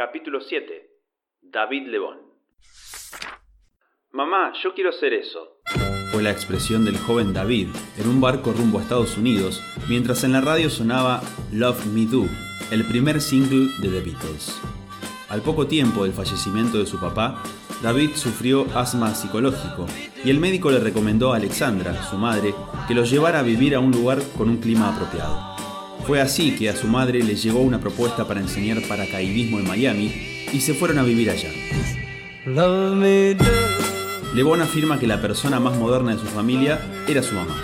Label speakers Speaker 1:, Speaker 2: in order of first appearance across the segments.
Speaker 1: Capítulo 7. David Lebón. Mamá, yo quiero ser eso.
Speaker 2: Fue la expresión del joven David en un barco rumbo a Estados Unidos mientras en la radio sonaba Love Me Do, el primer single de The Beatles. Al poco tiempo del fallecimiento de su papá, David sufrió asma psicológico y el médico le recomendó a Alexandra, su madre, que lo llevara a vivir a un lugar con un clima apropiado. Fue así que a su madre le llegó una propuesta para enseñar paracaidismo en Miami y se fueron a vivir allá. Lebón afirma que la persona más moderna de su familia era su mamá.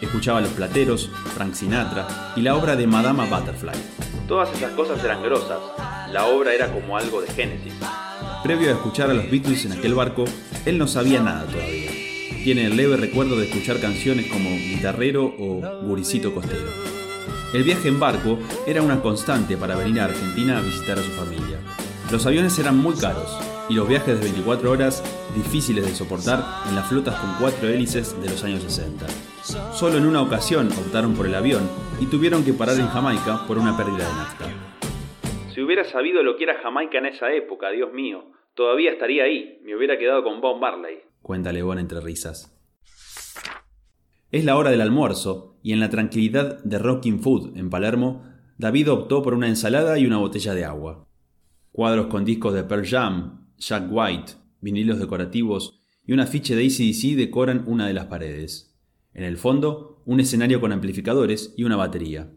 Speaker 2: Escuchaba Los Plateros, Frank Sinatra y la obra de Madama Butterfly.
Speaker 1: Todas esas cosas eran grosas. La obra era como algo de Génesis.
Speaker 2: Previo a escuchar a los Beatles en aquel barco, él no sabía nada todavía. Tiene el leve recuerdo de escuchar canciones como Guitarrero o Guricito Costero. El viaje en barco era una constante para venir a Argentina a visitar a su familia. Los aviones eran muy caros y los viajes de 24 horas difíciles de soportar en las flotas con cuatro hélices de los años 60. Solo en una ocasión optaron por el avión y tuvieron que parar en Jamaica por una pérdida de nafta.
Speaker 1: Si hubiera sabido lo que era Jamaica en esa época, Dios mío, todavía estaría ahí, me hubiera quedado con Bob Marley.
Speaker 2: Cuenta León entre risas. Es la hora del almuerzo, y en la tranquilidad de Rocking Food en Palermo, David optó por una ensalada y una botella de agua. Cuadros con discos de Pearl Jam, Jack White, vinilos decorativos y un afiche de ACDC decoran una de las paredes. En el fondo, un escenario con amplificadores y una batería.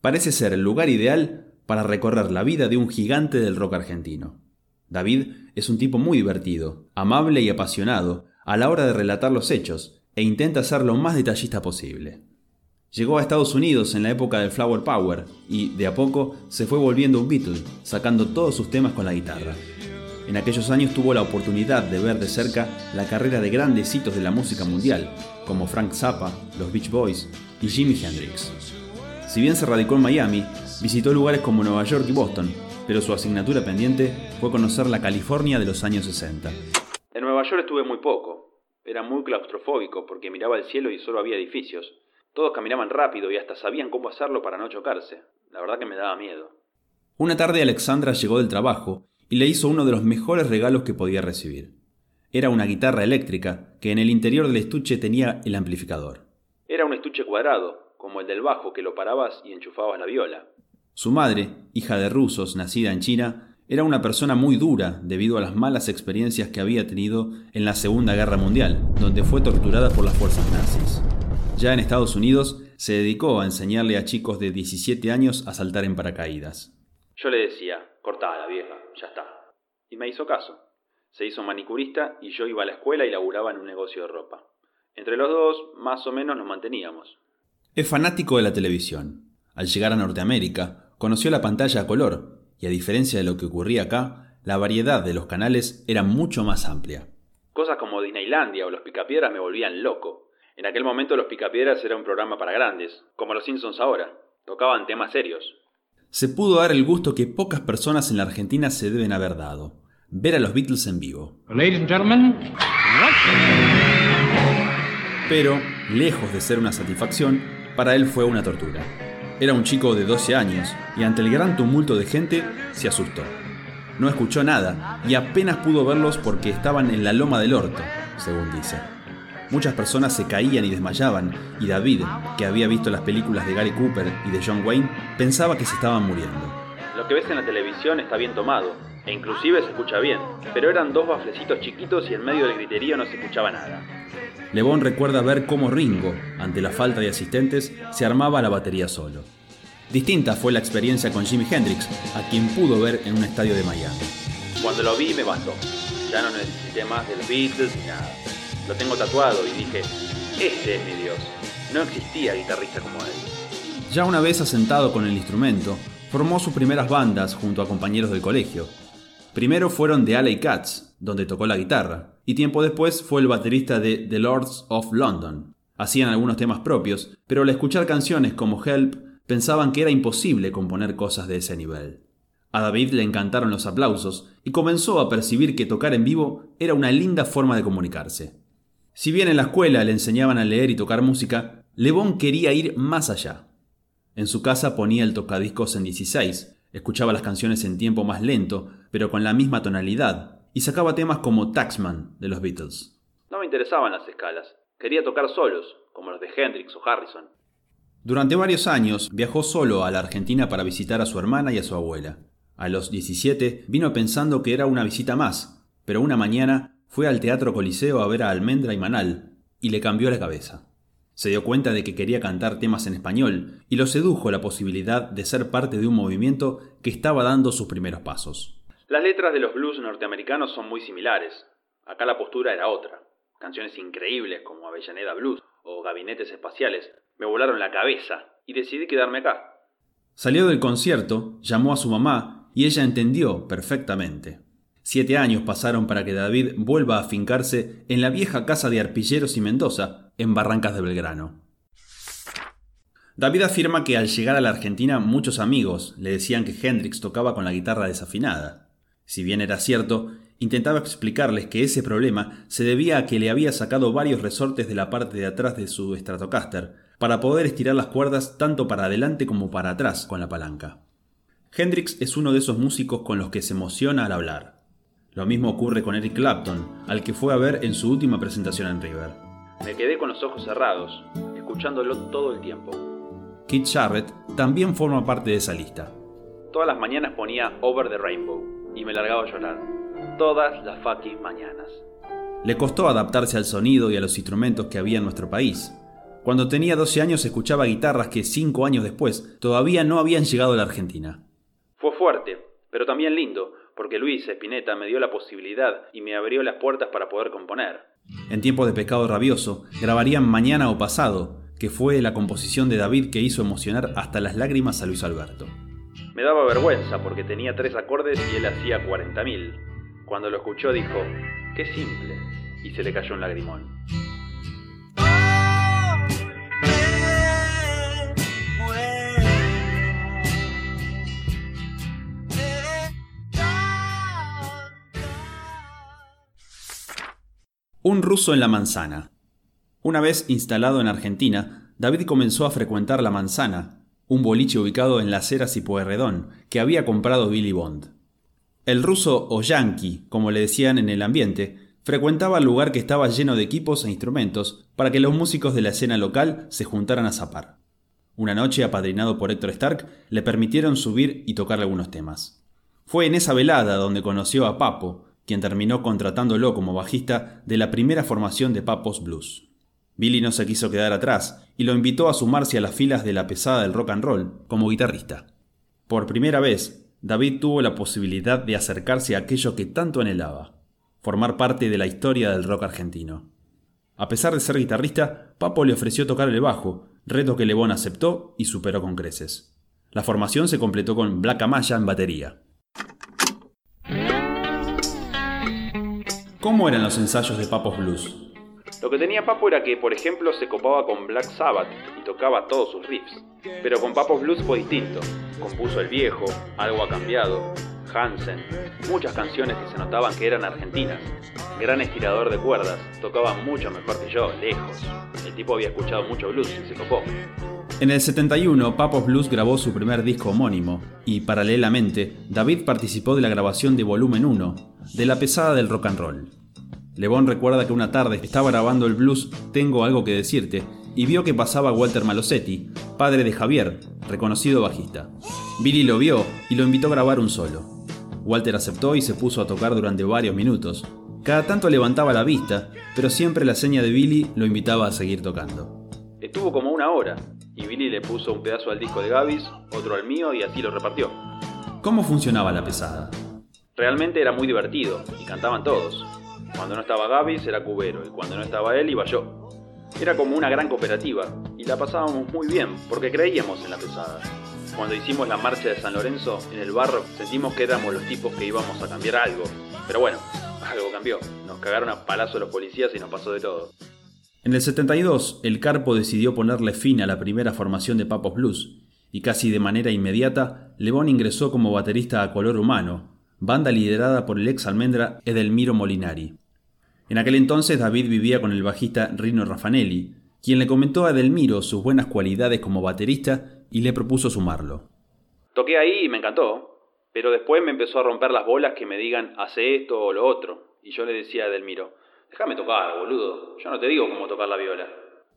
Speaker 2: Parece ser el lugar ideal para recorrer la vida de un gigante del rock argentino. David es un tipo muy divertido, amable y apasionado a la hora de relatar los hechos, e intenta ser lo más detallista posible. Llegó a Estados Unidos en la época del Flower Power y, de a poco, se fue volviendo un Beatle, sacando todos sus temas con la guitarra. En aquellos años tuvo la oportunidad de ver de cerca la carrera de grandes hitos de la música mundial, como Frank Zappa, los Beach Boys y Jimi Hendrix. Si bien se radicó en Miami, visitó lugares como Nueva York y Boston, pero su asignatura pendiente fue conocer la California de los años 60.
Speaker 1: En Nueva York estuve muy poco, era muy claustrofóbico porque miraba el cielo y solo había edificios. Todos caminaban rápido y hasta sabían cómo hacerlo para no chocarse. La verdad que me daba miedo.
Speaker 2: Una tarde Alexandra llegó del trabajo y le hizo uno de los mejores regalos que podía recibir. Era una guitarra eléctrica que en el interior del estuche tenía el amplificador.
Speaker 1: Era un estuche cuadrado, como el del bajo que lo parabas y enchufabas la viola.
Speaker 2: Su madre, hija de rusos, nacida en China, era una persona muy dura debido a las malas experiencias que había tenido en la Segunda Guerra Mundial, donde fue torturada por las fuerzas nazis. Ya en Estados Unidos se dedicó a enseñarle a chicos de 17 años a saltar en paracaídas.
Speaker 1: Yo le decía, cortada vieja, ya está. Y me hizo caso. Se hizo manicurista y yo iba a la escuela y laburaba en un negocio de ropa. Entre los dos, más o menos nos manteníamos.
Speaker 2: Es fanático de la televisión. Al llegar a Norteamérica, conoció la pantalla a color y a diferencia de lo que ocurría acá, la variedad de los canales era mucho más amplia.
Speaker 1: Cosas como Disneylandia o Los Picapiedras me volvían loco. En aquel momento Los Picapiedras era un programa para grandes, como Los Simpsons ahora. Tocaban temas serios.
Speaker 2: Se pudo dar el gusto que pocas personas en la Argentina se deben haber dado. Ver a los Beatles en vivo. Pero, lejos de ser una satisfacción, para él fue una tortura. Era un chico de 12 años y ante el gran tumulto de gente se asustó. No escuchó nada y apenas pudo verlos porque estaban en la loma del orto, según dice. Muchas personas se caían y desmayaban y David, que había visto las películas de Gary Cooper y de John Wayne, pensaba que se estaban muriendo.
Speaker 1: Lo que ves en la televisión está bien tomado, e inclusive se escucha bien, pero eran dos baflecitos chiquitos y en medio del griterío no se escuchaba nada.
Speaker 2: Lebón recuerda ver cómo Ringo, ante la falta de asistentes, se armaba la batería solo. Distinta fue la experiencia con Jimi Hendrix, a quien pudo ver en un estadio de Miami.
Speaker 1: Cuando lo vi me bastó. Ya no necesité más de los Beatles ni nada. Lo tengo tatuado y dije, este es mi Dios. No existía guitarrista como él.
Speaker 2: Ya una vez asentado con el instrumento, formó sus primeras bandas junto a compañeros del colegio. Primero fueron The Alley Cats, donde tocó la guitarra, y tiempo después fue el baterista de The Lords of London. Hacían algunos temas propios, pero al escuchar canciones como Help pensaban que era imposible componer cosas de ese nivel. A David le encantaron los aplausos y comenzó a percibir que tocar en vivo era una linda forma de comunicarse. Si bien en la escuela le enseñaban a leer y tocar música, Le quería ir más allá. En su casa ponía el tocadiscos en 16, Escuchaba las canciones en tiempo más lento, pero con la misma tonalidad, y sacaba temas como Taxman de los Beatles.
Speaker 1: No me interesaban las escalas. Quería tocar solos, como los de Hendrix o Harrison.
Speaker 2: Durante varios años viajó solo a la Argentina para visitar a su hermana y a su abuela. A los 17 vino pensando que era una visita más, pero una mañana fue al Teatro Coliseo a ver a Almendra y Manal, y le cambió la cabeza. Se dio cuenta de que quería cantar temas en español y lo sedujo la posibilidad de ser parte de un movimiento que estaba dando sus primeros pasos.
Speaker 1: Las letras de los blues norteamericanos son muy similares. Acá la postura era otra. Canciones increíbles como Avellaneda Blues o Gabinetes Espaciales me volaron la cabeza y decidí quedarme acá.
Speaker 2: Salió del concierto, llamó a su mamá y ella entendió perfectamente. Siete años pasaron para que David vuelva a fincarse en la vieja casa de Arpilleros y Mendoza, en Barrancas de Belgrano. David afirma que al llegar a la Argentina muchos amigos le decían que Hendrix tocaba con la guitarra desafinada. Si bien era cierto, intentaba explicarles que ese problema se debía a que le había sacado varios resortes de la parte de atrás de su Stratocaster para poder estirar las cuerdas tanto para adelante como para atrás con la palanca. Hendrix es uno de esos músicos con los que se emociona al hablar. Lo mismo ocurre con Eric Clapton, al que fue a ver en su última presentación en River.
Speaker 1: Me quedé con los ojos cerrados, escuchándolo todo el tiempo.
Speaker 2: Keith Jarrett también forma parte de esa lista.
Speaker 1: Todas las mañanas ponía Over the Rainbow y me largaba a llorar. Todas las fucking mañanas.
Speaker 2: Le costó adaptarse al sonido y a los instrumentos que había en nuestro país. Cuando tenía 12 años escuchaba guitarras que 5 años después todavía no habían llegado a la Argentina.
Speaker 1: Fue fuerte, pero también lindo, porque Luis Espineta me dio la posibilidad y me abrió las puertas para poder componer.
Speaker 2: En tiempos de pecado rabioso, grabarían Mañana o Pasado, que fue la composición de David que hizo emocionar hasta las lágrimas a Luis Alberto.
Speaker 1: Me daba vergüenza porque tenía tres acordes y él hacía 40.000. Cuando lo escuchó dijo, qué simple, y se le cayó un lagrimón.
Speaker 2: Un ruso en la manzana. Una vez instalado en Argentina, David comenzó a frecuentar La Manzana, un boliche ubicado en las Heras y Pueyrredón, que había comprado Billy Bond. El ruso o yankee, como le decían en el ambiente, frecuentaba el lugar que estaba lleno de equipos e instrumentos para que los músicos de la escena local se juntaran a zapar. Una noche, apadrinado por Héctor Stark, le permitieron subir y tocar algunos temas. Fue en esa velada donde conoció a Papo, quien terminó contratándolo como bajista de la primera formación de Papos Blues. Billy no se quiso quedar atrás y lo invitó a sumarse a las filas de la pesada del rock and roll como guitarrista. Por primera vez, David tuvo la posibilidad de acercarse a aquello que tanto anhelaba, formar parte de la historia del rock argentino. A pesar de ser guitarrista, Papo le ofreció tocar el bajo, reto que Lebón aceptó y superó con creces. La formación se completó con Black Amaya en batería. ¿Cómo eran los ensayos de Papos Blues?
Speaker 1: Lo que tenía Papo era que, por ejemplo, se copaba con Black Sabbath y tocaba todos sus riffs. Pero con Papos Blues fue distinto. Compuso El Viejo, Algo ha cambiado, Hansen, muchas canciones que se notaban que eran argentinas. Gran estirador de cuerdas, tocaba mucho mejor que yo, lejos. El tipo había escuchado mucho blues y se copó.
Speaker 2: En el 71, Papos Blues grabó su primer disco homónimo, y paralelamente, David participó de la grabación de Volumen 1, de la pesada del rock and roll. Lebón recuerda que una tarde estaba grabando el blues Tengo algo que decirte, y vio que pasaba Walter Malosetti, padre de Javier, reconocido bajista. Billy lo vio y lo invitó a grabar un solo. Walter aceptó y se puso a tocar durante varios minutos. Cada tanto levantaba la vista, pero siempre la seña de Billy lo invitaba a seguir tocando.
Speaker 1: Estuvo como una hora, y Billy le puso un pedazo al disco de Gavis, otro al mío y así lo repartió.
Speaker 2: ¿Cómo funcionaba la pesada?
Speaker 1: Realmente era muy divertido, y cantaban todos. Cuando no estaba Gavis era Cubero, y cuando no estaba él iba yo. Era como una gran cooperativa, y la pasábamos muy bien, porque creíamos en la pesada. Cuando hicimos la marcha de San Lorenzo, en el barro, sentimos que éramos los tipos que íbamos a cambiar algo. Pero bueno, algo cambió. Nos cagaron a palazo los policías y nos pasó de todo.
Speaker 2: En el 72, el Carpo decidió ponerle fin a la primera formación de Papos Blues, y casi de manera inmediata, Lebón ingresó como baterista a Color Humano, banda liderada por el ex almendra Edelmiro Molinari. En aquel entonces David vivía con el bajista Rino Raffanelli, quien le comentó a Edelmiro sus buenas cualidades como baterista y le propuso sumarlo.
Speaker 1: Toqué ahí y me encantó, pero después me empezó a romper las bolas que me digan hace esto o lo otro. Y yo le decía a Delmiro, déjame tocar, boludo, yo no te digo cómo tocar la viola.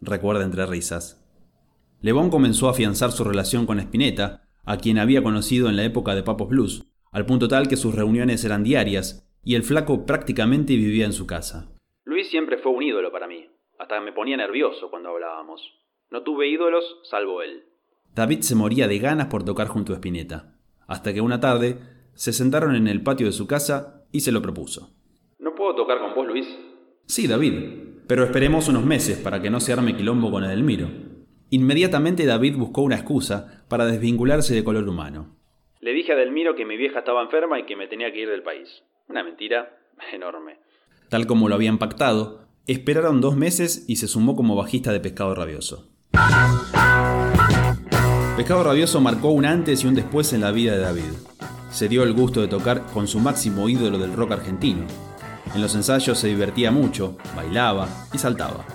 Speaker 2: Recuerda entre risas. Lebón comenzó a afianzar su relación con Spinetta, a quien había conocido en la época de Papos Blues, al punto tal que sus reuniones eran diarias y el flaco prácticamente vivía en su casa.
Speaker 1: Luis siempre fue un ídolo para mí, hasta me ponía nervioso cuando hablábamos. No tuve ídolos salvo él.
Speaker 2: David se moría de ganas por tocar junto a Spinetta, hasta que una tarde se sentaron en el patio de su casa y se lo propuso.
Speaker 1: ¿No puedo tocar con vos, Luis?
Speaker 2: Sí, David, pero esperemos unos meses para que no se arme quilombo con Edelmiro. Inmediatamente David buscó una excusa para desvincularse de color humano.
Speaker 1: Le dije a Delmiro que mi vieja estaba enferma y que me tenía que ir del país. Una mentira enorme.
Speaker 2: Tal como lo habían pactado, esperaron dos meses y se sumó como bajista de Pescado Rabioso. Pescado Rabioso marcó un antes y un después en la vida de David. Se dio el gusto de tocar con su máximo ídolo del rock argentino. En los ensayos se divertía mucho, bailaba y saltaba.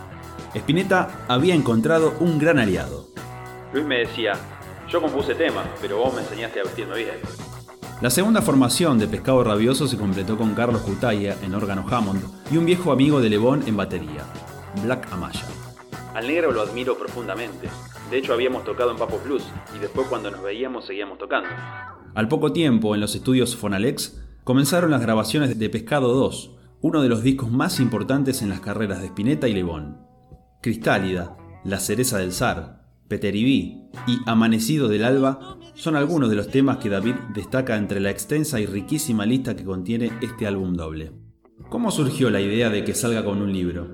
Speaker 2: Spinetta había encontrado un gran aliado.
Speaker 1: Luis me decía, yo compuse temas, pero vos me enseñaste a vestirme bien.
Speaker 2: La segunda formación de Pescado Rabioso se completó con Carlos Cutaya en órgano Hammond y un viejo amigo de Lebón en batería, Black Amaya.
Speaker 1: Al negro lo admiro profundamente. De hecho habíamos tocado en Papo Blues y después cuando nos veíamos seguíamos tocando.
Speaker 2: Al poco tiempo, en los estudios Fonalex, comenzaron las grabaciones de Pescado 2, uno de los discos más importantes en las carreras de Spinetta y Lebón. Cristálida, La cereza del zar, Peteribí y Amanecido del Alba son algunos de los temas que David destaca entre la extensa y riquísima lista que contiene este álbum doble. ¿Cómo surgió la idea de que salga con un libro?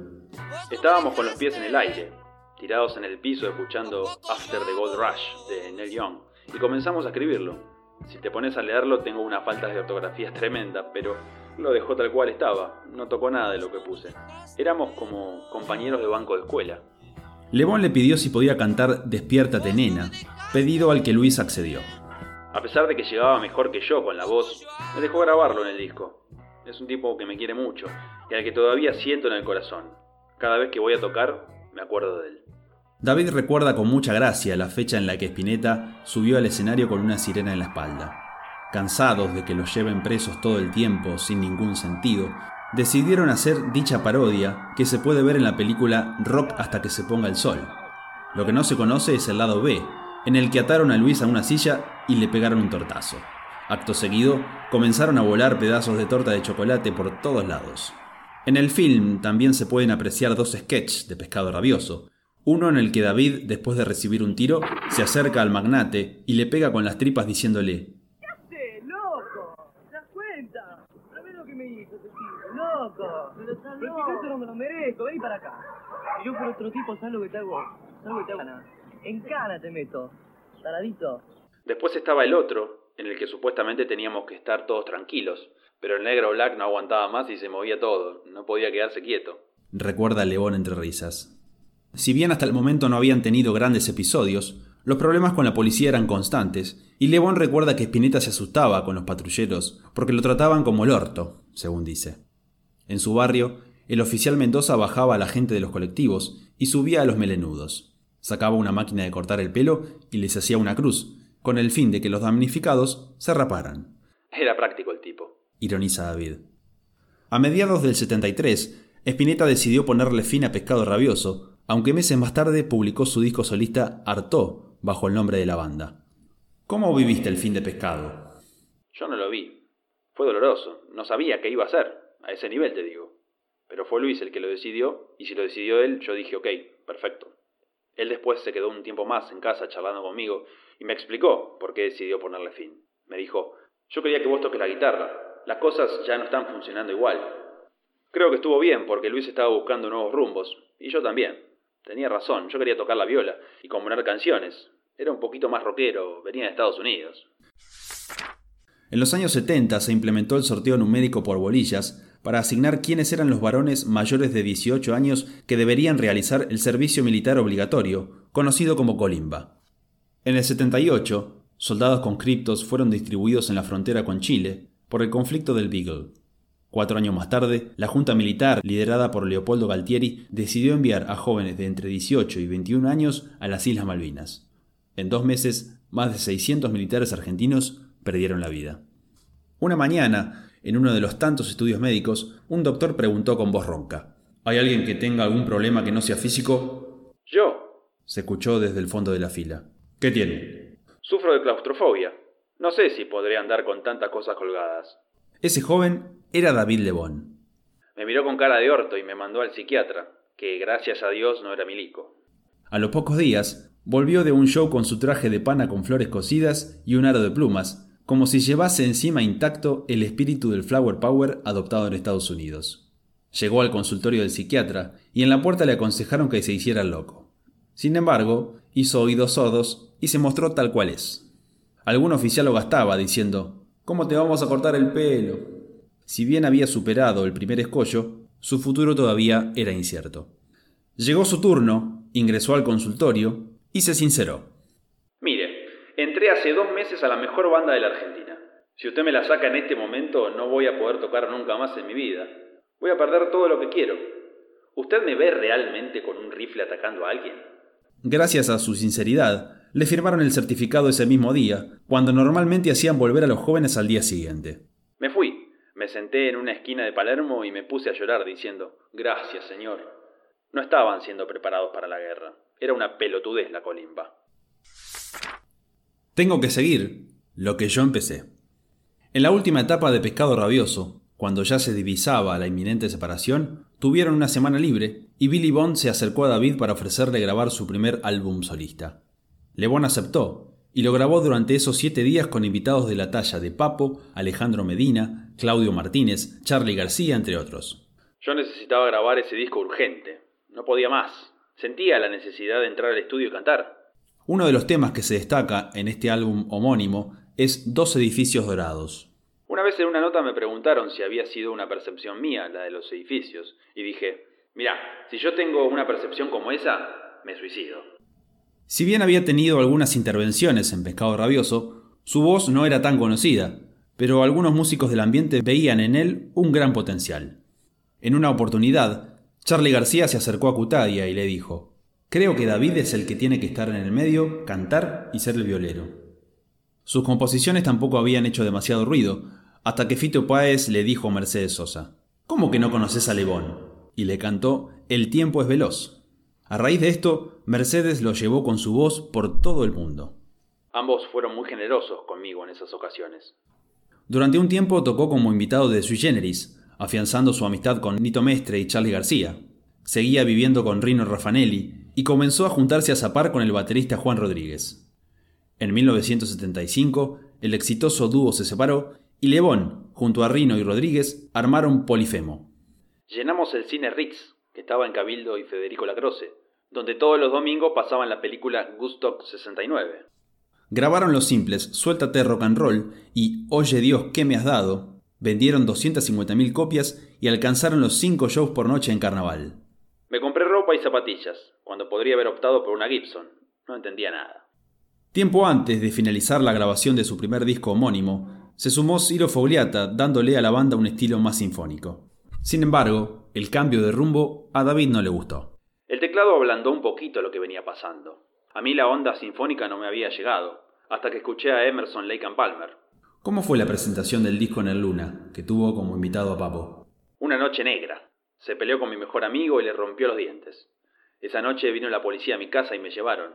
Speaker 1: Estábamos con los pies en el aire, tirados en el piso escuchando After the Gold Rush de Neil Young, y comenzamos a escribirlo. Si te pones a leerlo tengo una falta de ortografía tremenda, pero lo dejó tal cual estaba, no tocó nada de lo que puse. Éramos como compañeros de banco de escuela.
Speaker 2: Lebón le pidió si podía cantar Despiértate nena, pedido al que Luis accedió.
Speaker 1: A pesar de que llegaba mejor que yo con la voz, me dejó grabarlo en el disco. Es un tipo que me quiere mucho y al que todavía siento en el corazón. Cada vez que voy a tocar, me acuerdo de él.
Speaker 2: David recuerda con mucha gracia la fecha en la que Spinetta subió al escenario con una sirena en la espalda cansados de que los lleven presos todo el tiempo sin ningún sentido, decidieron hacer dicha parodia que se puede ver en la película Rock hasta que se ponga el sol. Lo que no se conoce es el lado B, en el que ataron a Luis a una silla y le pegaron un tortazo. Acto seguido, comenzaron a volar pedazos de torta de chocolate por todos lados. En el film también se pueden apreciar dos sketches de pescado rabioso, uno en el que David, después de recibir un tiro, se acerca al magnate y le pega con las tripas diciéndole,
Speaker 3: loco. Pero está loco. no me lo merezco, vení para acá. Si yo fuera otro tipo, ¿sabes lo que te hago? ¿Sabes lo que te hago? En cana te meto. Taradito.
Speaker 1: Después estaba el otro, en el que supuestamente teníamos que estar todos tranquilos. Pero el negro Black no aguantaba más y se movía todo. No podía quedarse quieto.
Speaker 2: Recuerda León entre risas. Si bien hasta el momento no habían tenido grandes episodios, los problemas con la policía eran constantes, y Lebón recuerda que Spinetta se asustaba con los patrulleros porque lo trataban como el orto, según dice. En su barrio, el oficial Mendoza bajaba a la gente de los colectivos y subía a los melenudos. Sacaba una máquina de cortar el pelo y les hacía una cruz, con el fin de que los damnificados se raparan.
Speaker 1: Era práctico el tipo.
Speaker 2: Ironiza David. A mediados del 73, Spinetta decidió ponerle fin a Pescado Rabioso, aunque meses más tarde publicó su disco solista Artó, bajo el nombre de la banda. ¿Cómo viviste el fin de Pescado?
Speaker 1: Yo no lo vi. Fue doloroso. No sabía qué iba a hacer a ese nivel te digo. Pero fue Luis el que lo decidió, y si lo decidió él, yo dije, ok, perfecto. Él después se quedó un tiempo más en casa charlando conmigo y me explicó por qué decidió ponerle fin. Me dijo, yo quería que vos toques la guitarra, las cosas ya no están funcionando igual. Creo que estuvo bien porque Luis estaba buscando nuevos rumbos, y yo también. Tenía razón, yo quería tocar la viola y componer canciones. Era un poquito más rockero, venía de Estados Unidos.
Speaker 2: En los años 70 se implementó el sorteo numérico por bolillas para asignar quiénes eran los varones mayores de 18 años que deberían realizar el servicio militar obligatorio, conocido como colimba. En el 78, soldados conscriptos fueron distribuidos en la frontera con Chile por el conflicto del Beagle. Cuatro años más tarde, la Junta Militar, liderada por Leopoldo Galtieri, decidió enviar a jóvenes de entre 18 y 21 años a las Islas Malvinas. En dos meses más de 600 militares argentinos perdieron la vida. Una mañana, en uno de los tantos estudios médicos, un doctor preguntó con voz ronca. ¿Hay alguien que tenga algún problema que no sea físico?
Speaker 1: Yo.
Speaker 2: Se escuchó desde el fondo de la fila. ¿Qué tiene?
Speaker 1: Sufro de claustrofobia. No sé si podré andar con tantas cosas colgadas.
Speaker 2: Ese joven era David Lebón.
Speaker 1: Me miró con cara de orto y me mandó al psiquiatra, que gracias a Dios no era milico.
Speaker 2: A los pocos días, volvió de un show con su traje de pana con flores cocidas y un aro de plumas, como si llevase encima intacto el espíritu del Flower Power adoptado en Estados Unidos. Llegó al consultorio del psiquiatra y en la puerta le aconsejaron que se hiciera el loco. Sin embargo, hizo oídos sordos y se mostró tal cual es. Algún oficial lo gastaba diciendo, ¿Cómo te vamos a cortar el pelo? Si bien había superado el primer escollo, su futuro todavía era incierto. Llegó su turno, ingresó al consultorio y se sinceró.
Speaker 1: Mire, entré hace dos meses a la mejor banda de la Argentina. Si usted me la saca en este momento, no voy a poder tocar nunca más en mi vida. Voy a perder todo lo que quiero. ¿Usted me ve realmente con un rifle atacando a alguien?
Speaker 2: Gracias a su sinceridad, le firmaron el certificado ese mismo día, cuando normalmente hacían volver a los jóvenes al día siguiente.
Speaker 1: Me fui, me senté en una esquina de Palermo y me puse a llorar diciendo, gracias, señor. No estaban siendo preparados para la guerra. Era una pelotudez la colimba.
Speaker 2: Tengo que seguir lo que yo empecé. En la última etapa de Pescado Rabioso, cuando ya se divisaba la inminente separación, tuvieron una semana libre y Billy Bond se acercó a David para ofrecerle grabar su primer álbum solista. Lebón aceptó y lo grabó durante esos siete días con invitados de la talla de Papo, Alejandro Medina, Claudio Martínez, Charlie García, entre otros.
Speaker 1: Yo necesitaba grabar ese disco urgente. No podía más. Sentía la necesidad de entrar al estudio y cantar.
Speaker 2: Uno de los temas que se destaca en este álbum homónimo es Dos edificios dorados.
Speaker 1: Una vez en una nota me preguntaron si había sido una percepción mía la de los edificios, y dije, mira, si yo tengo una percepción como esa, me suicido.
Speaker 2: Si bien había tenido algunas intervenciones en Pescado Rabioso, su voz no era tan conocida, pero algunos músicos del ambiente veían en él un gran potencial. En una oportunidad, Charlie García se acercó a Cutadia y le dijo, Creo que David es el que tiene que estar en el medio, cantar y ser el violero. Sus composiciones tampoco habían hecho demasiado ruido, hasta que Fito Páez le dijo a Mercedes Sosa, ¿Cómo que no conoces a Lebón? Y le cantó El tiempo es veloz. A raíz de esto, Mercedes lo llevó con su voz por todo el mundo.
Speaker 1: Ambos fueron muy generosos conmigo en esas ocasiones.
Speaker 2: Durante un tiempo tocó como invitado de Sui Generis, afianzando su amistad con Nito Mestre y Charlie García. Seguía viviendo con Rino Raffanelli y comenzó a juntarse a zapar con el baterista Juan Rodríguez. En 1975, el exitoso dúo se separó y Lebón, junto a Rino y Rodríguez, armaron Polifemo.
Speaker 1: Llenamos el cine Ritz, que estaba en Cabildo y Federico Lacroce, donde todos los domingos pasaban la película Gustock 69.
Speaker 2: Grabaron los simples Suéltate rock and roll y Oye Dios, ¿qué me has dado? Vendieron 250.000 copias y alcanzaron los 5 shows por noche en carnaval.
Speaker 1: Me compré ropa y zapatillas, cuando podría haber optado por una Gibson. No entendía nada.
Speaker 2: Tiempo antes de finalizar la grabación de su primer disco homónimo, se sumó Ciro Fogliata dándole a la banda un estilo más sinfónico. Sin embargo, el cambio de rumbo a David no le gustó.
Speaker 1: El teclado ablandó un poquito lo que venía pasando. A mí la onda sinfónica no me había llegado, hasta que escuché a Emerson Lake and Palmer.
Speaker 2: ¿Cómo fue la presentación del disco en el Luna, que tuvo como invitado a Papo?
Speaker 1: Una noche negra. Se peleó con mi mejor amigo y le rompió los dientes. Esa noche vino la policía a mi casa y me llevaron.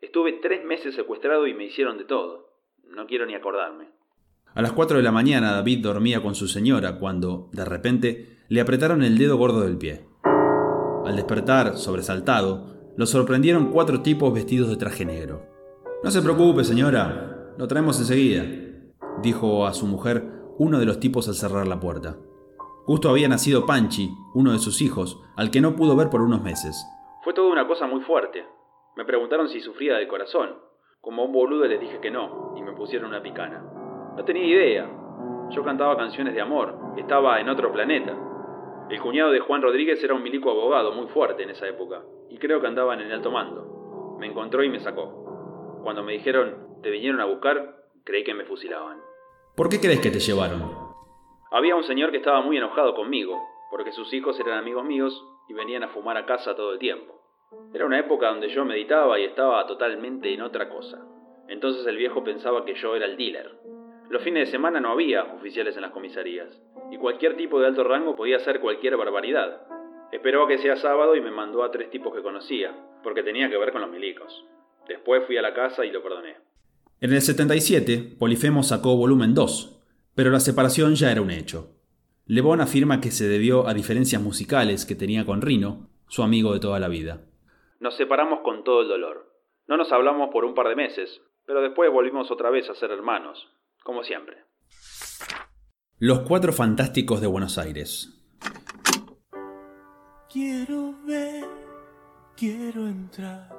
Speaker 1: Estuve tres meses secuestrado y me hicieron de todo. No quiero ni acordarme.
Speaker 2: A las 4 de la mañana David dormía con su señora cuando, de repente, le apretaron el dedo gordo del pie. Al despertar, sobresaltado, lo sorprendieron cuatro tipos vestidos de traje negro. No se preocupe, señora, lo traemos enseguida, dijo a su mujer uno de los tipos al cerrar la puerta. Justo había nacido Panchi, uno de sus hijos, al que no pudo ver por unos meses.
Speaker 1: Fue toda una cosa muy fuerte. Me preguntaron si sufría del corazón. Como un boludo les dije que no, y me pusieron una picana. No tenía idea. Yo cantaba canciones de amor, estaba en otro planeta. El cuñado de Juan Rodríguez era un milico abogado muy fuerte en esa época, y creo que andaban en alto mando. Me encontró y me sacó. Cuando me dijeron, te vinieron a buscar, creí que me fusilaban.
Speaker 2: ¿Por qué crees que te llevaron?
Speaker 1: Había un señor que estaba muy enojado conmigo, porque sus hijos eran amigos míos y venían a fumar a casa todo el tiempo. Era una época donde yo meditaba y estaba totalmente en otra cosa. Entonces el viejo pensaba que yo era el dealer. Los fines de semana no había oficiales en las comisarías, y cualquier tipo de alto rango podía hacer cualquier barbaridad. Esperó a que sea sábado y me mandó a tres tipos que conocía, porque tenía que ver con los milicos. Después fui a la casa y lo perdoné.
Speaker 2: En el 77, Polifemo sacó volumen 2, pero la separación ya era un hecho. Le Bon afirma que se debió a diferencias musicales que tenía con Rino, su amigo de toda la vida.
Speaker 1: Nos separamos con todo el dolor. No nos hablamos por un par de meses, pero después volvimos otra vez a ser hermanos, como siempre.
Speaker 2: Los Cuatro Fantásticos de Buenos Aires.
Speaker 4: Quiero ver, quiero entrar.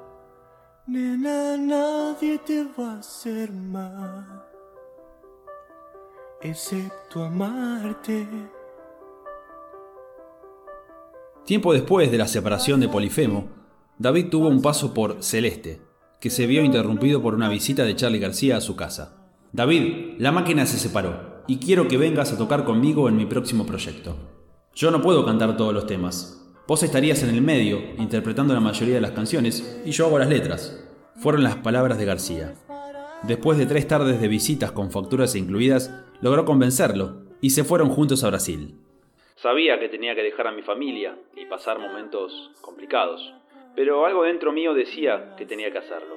Speaker 4: Nena, nadie te va a hacer mal, excepto amarte.
Speaker 2: Tiempo después de la separación de Polifemo, David tuvo un paso por Celeste, que se vio interrumpido por una visita de Charlie García a su casa. David, la máquina se separó y quiero que vengas a tocar conmigo en mi próximo proyecto. Yo no puedo cantar todos los temas. Vos estarías en el medio, interpretando la mayoría de las canciones, y yo hago las letras. Fueron las palabras de García. Después de tres tardes de visitas con facturas incluidas, logró convencerlo, y se fueron juntos a Brasil.
Speaker 1: Sabía que tenía que dejar a mi familia y pasar momentos complicados, pero algo dentro mío decía que tenía que hacerlo.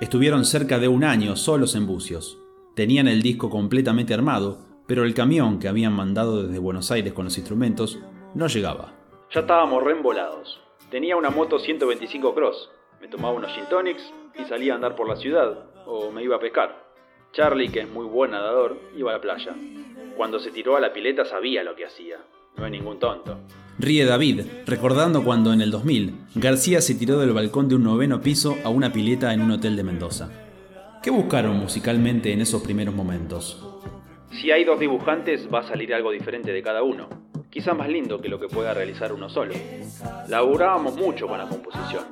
Speaker 2: Estuvieron cerca de un año solos en Bucios. Tenían el disco completamente armado, pero el camión que habían mandado desde Buenos Aires con los instrumentos no llegaba.
Speaker 1: Ya estábamos reembolados. Tenía una moto 125 Cross. Me tomaba unos gin tonics y salía a andar por la ciudad o me iba a pescar. Charlie, que es muy buen nadador, iba a la playa. Cuando se tiró a la pileta sabía lo que hacía. No es ningún tonto.
Speaker 2: Ríe David, recordando cuando en el 2000 García se tiró del balcón de un noveno piso a una pileta en un hotel de Mendoza. ¿Qué buscaron musicalmente en esos primeros momentos?
Speaker 1: Si hay dos dibujantes va a salir algo diferente de cada uno quizá más lindo que lo que pueda realizar uno solo. Laburábamos mucho con la composición.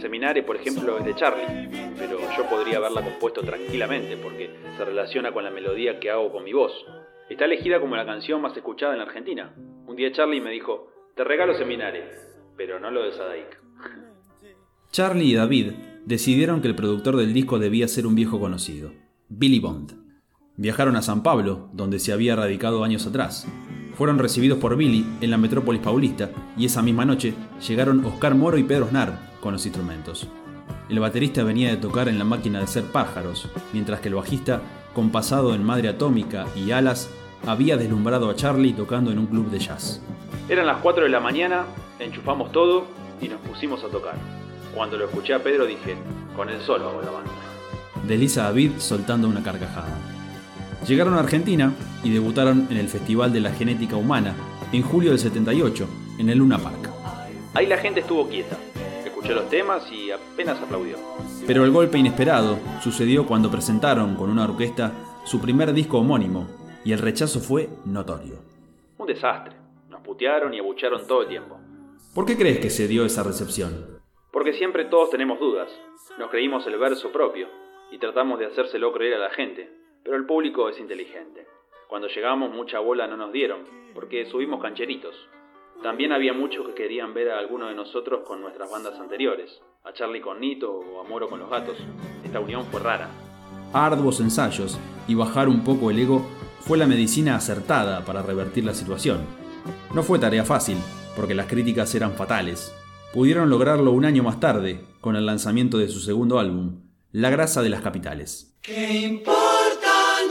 Speaker 1: Seminare, por ejemplo, es de Charlie, pero yo podría haberla compuesto tranquilamente porque se relaciona con la melodía que hago con mi voz. Está elegida como la canción más escuchada en Argentina. Un día Charlie me dijo, te regalo Seminare, pero no lo de Sadaik.
Speaker 2: Charlie y David decidieron que el productor del disco debía ser un viejo conocido, Billy Bond. Viajaron a San Pablo, donde se había radicado años atrás, fueron recibidos por Billy en la metrópolis paulista y esa misma noche llegaron Oscar Moro y Pedro Snar con los instrumentos. El baterista venía de tocar en la máquina de ser pájaros, mientras que el bajista, compasado en madre atómica y alas, había deslumbrado a Charlie tocando en un club de jazz.
Speaker 1: Eran las 4 de la mañana, enchufamos todo y nos pusimos a tocar. Cuando lo escuché a Pedro dije, con el solo hago la banda.
Speaker 2: Desliza David soltando una carcajada. Llegaron a Argentina y debutaron en el Festival de la Genética Humana en julio del 78, en el Luna Park.
Speaker 1: Ahí la gente estuvo quieta, escuchó los temas y apenas aplaudió.
Speaker 2: Pero el golpe inesperado sucedió cuando presentaron con una orquesta su primer disco homónimo y el rechazo fue notorio.
Speaker 1: Un desastre. Nos putearon y abucharon todo el tiempo.
Speaker 2: ¿Por qué crees que se dio esa recepción?
Speaker 1: Porque siempre todos tenemos dudas. Nos creímos el verso propio y tratamos de hacérselo creer a la gente, pero el público es inteligente. Cuando llegamos mucha bola no nos dieron, porque subimos cancheritos. También había muchos que querían ver a alguno de nosotros con nuestras bandas anteriores, a Charlie con Nito o a Moro con los gatos. Esta unión fue rara.
Speaker 2: Arduos ensayos y bajar un poco el ego fue la medicina acertada para revertir la situación. No fue tarea fácil, porque las críticas eran fatales. Pudieron lograrlo un año más tarde, con el lanzamiento de su segundo álbum, La grasa de las capitales.
Speaker 4: ¿Qué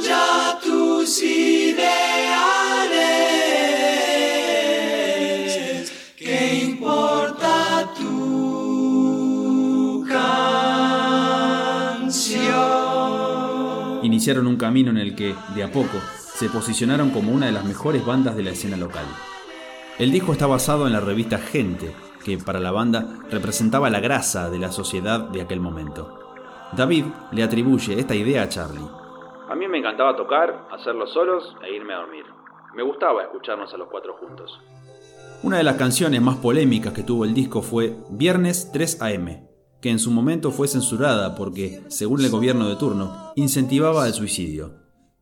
Speaker 4: ya tus ideales. ¿Qué importa tu canción?
Speaker 2: Iniciaron un camino en el que, de a poco, se posicionaron como una de las mejores bandas de la escena local. El disco está basado en la revista Gente, que para la banda representaba la grasa de la sociedad de aquel momento. David le atribuye esta idea a Charlie,
Speaker 1: a mí me encantaba tocar, hacerlo solos e irme a dormir. Me gustaba escucharnos a los cuatro juntos.
Speaker 2: Una de las canciones más polémicas que tuvo el disco fue Viernes 3 AM, que en su momento fue censurada porque, según el gobierno de turno, incentivaba el suicidio.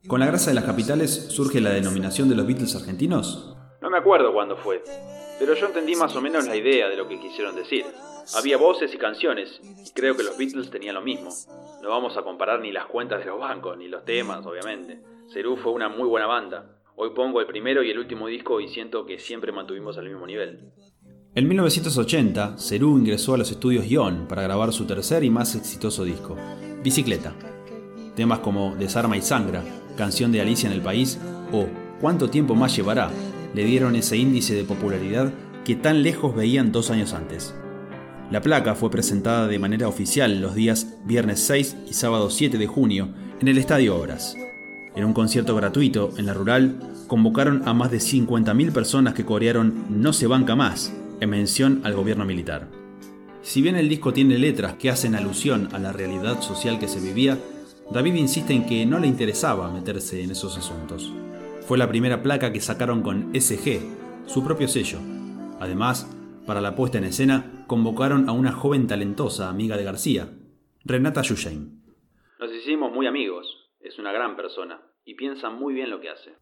Speaker 2: ¿Con la grasa de las capitales surge la denominación de los Beatles argentinos?
Speaker 1: No me acuerdo cuándo fue, pero yo entendí más o menos la idea de lo que quisieron decir. Había voces y canciones, y creo que los Beatles tenían lo mismo. No vamos a comparar ni las cuentas de los bancos, ni los temas, obviamente. Cerú fue una muy buena banda. Hoy pongo el primero y el último disco y siento que siempre mantuvimos al mismo nivel.
Speaker 2: En 1980, Cerú ingresó a los estudios Ion para grabar su tercer y más exitoso disco, Bicicleta. Temas como Desarma y Sangra, Canción de Alicia en el País o ¿Cuánto tiempo más llevará? Le dieron ese índice de popularidad que tan lejos veían dos años antes. La placa fue presentada de manera oficial los días viernes 6 y sábado 7 de junio en el Estadio Obras. En un concierto gratuito en la rural, convocaron a más de 50.000 personas que corearon No se banca más, en mención al gobierno militar. Si bien el disco tiene letras que hacen alusión a la realidad social que se vivía, David insiste en que no le interesaba meterse en esos asuntos. Fue la primera placa que sacaron con SG, su propio sello. Además, para la puesta en escena, convocaron a una joven talentosa amiga de García, Renata Yushain.
Speaker 1: Nos hicimos muy amigos, es una gran persona y piensa muy bien lo que hace.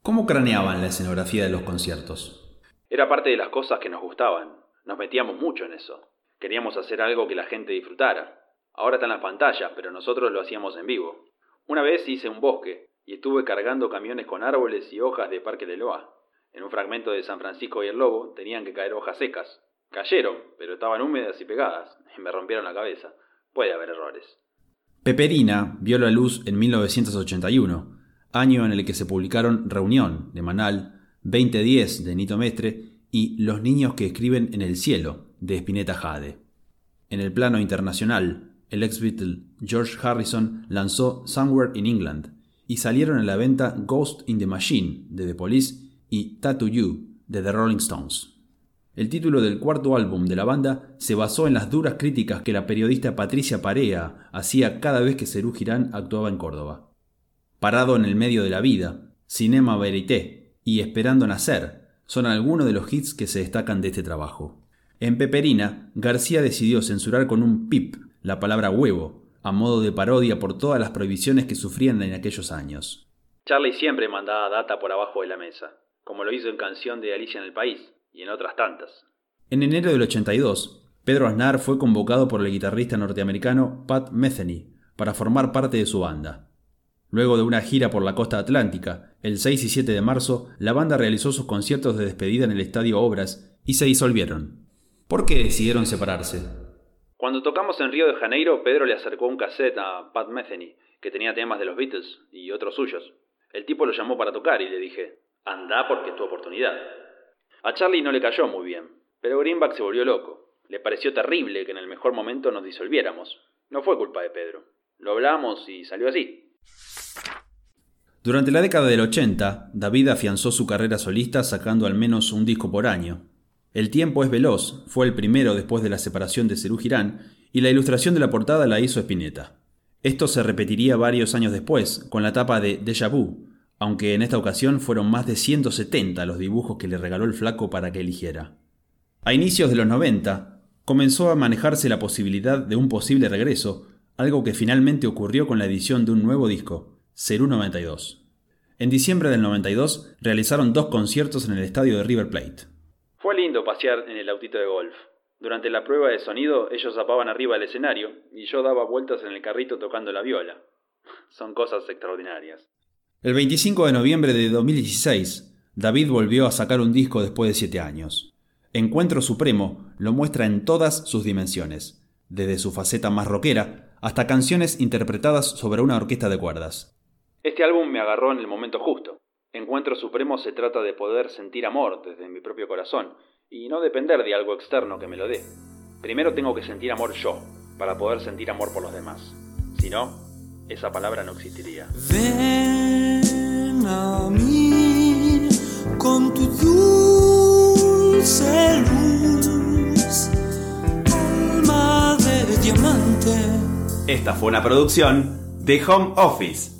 Speaker 2: ¿Cómo craneaban la escenografía de los conciertos?
Speaker 1: Era parte de las cosas que nos gustaban, nos metíamos mucho en eso. Queríamos hacer algo que la gente disfrutara. Ahora están las pantallas, pero nosotros lo hacíamos en vivo. Una vez hice un bosque y estuve cargando camiones con árboles y hojas de Parque de Loa. En un fragmento de San Francisco y el Lobo tenían que caer hojas secas. Cayeron, pero estaban húmedas y pegadas, y me rompieron la cabeza. Puede haber errores.
Speaker 2: Peperina vio la luz en 1981, año en el que se publicaron Reunión, de Manal, 2010, de Nito Mestre, y Los niños que escriben en el cielo, de Spinetta Jade. En el plano internacional, el ex Beatle George Harrison lanzó Somewhere in England, y salieron a la venta Ghost in the Machine, de The Police, y Tattoo You, de The Rolling Stones. El título del cuarto álbum de la banda se basó en las duras críticas que la periodista Patricia Parea hacía cada vez que Cerú Girán actuaba en Córdoba. Parado en el medio de la vida, Cinema Verité y Esperando Nacer son algunos de los hits que se destacan de este trabajo. En Peperina, García decidió censurar con un pip la palabra huevo, a modo de parodia por todas las prohibiciones que sufrían en aquellos años.
Speaker 1: Charlie siempre mandaba data por abajo de la mesa, como lo hizo en Canción de Alicia en el País, y en otras tantas.
Speaker 2: En enero del 82, Pedro Aznar fue convocado por el guitarrista norteamericano Pat Metheny para formar parte de su banda. Luego de una gira por la costa atlántica, el 6 y 7 de marzo, la banda realizó sus conciertos de despedida en el Estadio Obras y se disolvieron. ¿Por qué decidieron separarse?
Speaker 1: Cuando tocamos en Río de Janeiro, Pedro le acercó un cassette a Pat Metheny, que tenía temas de los Beatles y otros suyos. El tipo lo llamó para tocar y le dije, anda porque es tu oportunidad. A Charlie no le cayó muy bien, pero Greenback se volvió loco. Le pareció terrible que en el mejor momento nos disolviéramos. No fue culpa de Pedro. Lo hablamos y salió así.
Speaker 2: Durante la década del 80, David afianzó su carrera solista sacando al menos un disco por año. El tiempo es veloz, fue el primero después de la separación de Cerú Girán, y la ilustración de la portada la hizo Spinetta. Esto se repetiría varios años después, con la tapa de Deja Vu, aunque en esta ocasión fueron más de 170 los dibujos que le regaló el flaco para que eligiera. A inicios de los 90, comenzó a manejarse la posibilidad de un posible regreso, algo que finalmente ocurrió con la edición de un nuevo disco, Cerú 92. En diciembre del 92 realizaron dos conciertos en el estadio de River Plate.
Speaker 1: Fue lindo pasear en el autito de golf. Durante la prueba de sonido ellos zapaban arriba del escenario y yo daba vueltas en el carrito tocando la viola. Son cosas extraordinarias.
Speaker 2: El 25 de noviembre de 2016, David volvió a sacar un disco después de siete años. Encuentro Supremo lo muestra en todas sus dimensiones, desde su faceta más rockera hasta canciones interpretadas sobre una orquesta de cuerdas.
Speaker 1: Este álbum me agarró en el momento justo. Encuentro Supremo se trata de poder sentir amor desde mi propio corazón y no depender de algo externo que me lo dé. Primero tengo que sentir amor yo, para poder sentir amor por los demás. Si no, esa palabra no existiría.
Speaker 4: Ven a mí con tu dulce luz, alma de diamante.
Speaker 2: Esta fue una producción de Home Office.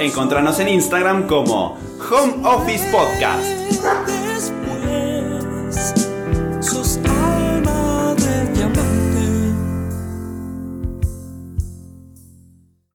Speaker 2: Encontranos en Instagram como Home Office Podcast.